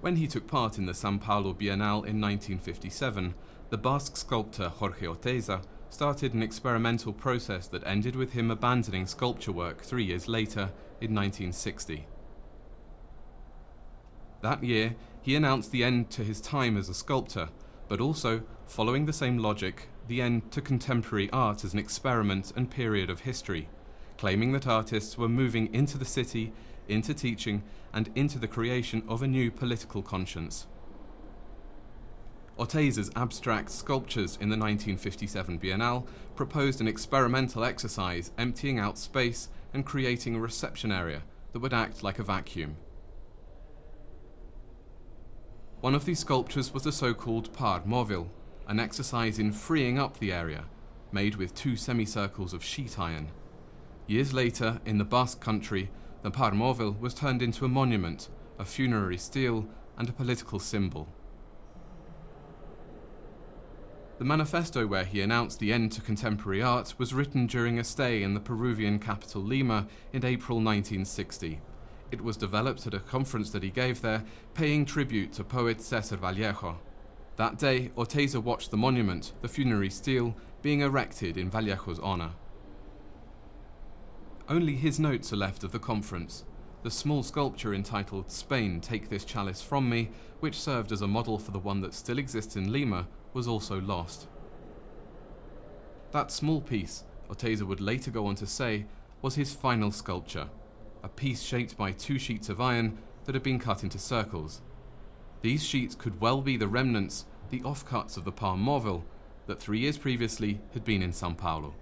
When he took part in the Sao Paulo Biennale in 1957, the Basque sculptor Jorge Oteiza started an experimental process that ended with him abandoning sculpture work three years later in 1960. That year, he announced the end to his time as a sculptor, but also, following the same logic, the end to contemporary art as an experiment and period of history, claiming that artists were moving into the city, into teaching, and into the creation of a new political conscience. Oteiza's abstract sculptures in the 1957 Biennale proposed an experimental exercise emptying out space and creating a reception area that would act like a vacuum. One of these sculptures was the so called par móvil, an exercise in freeing up the area, made with two semicircles of sheet iron. Years later, in the Basque country, the par móvil was turned into a monument, a funerary stele, and a political symbol. The manifesto where he announced the end to contemporary art was written during a stay in the Peruvian capital Lima in April 1960. It was developed at a conference that he gave there, paying tribute to poet Cesar Vallejo. That day, Oteiza watched the monument, the funerary stele, being erected in Vallejo's honour. Only his notes are left of the conference. The small sculpture entitled Spain, Take This Chalice From Me, which served as a model for the one that still exists in Lima, was also lost. That small piece, Oteiza would later go on to say, was his final sculpture, a piece shaped by two sheets of iron that had been cut into circles. These sheets could well be the remnants, the offcuts of the par móvil that three years previously had been in Sao Paulo.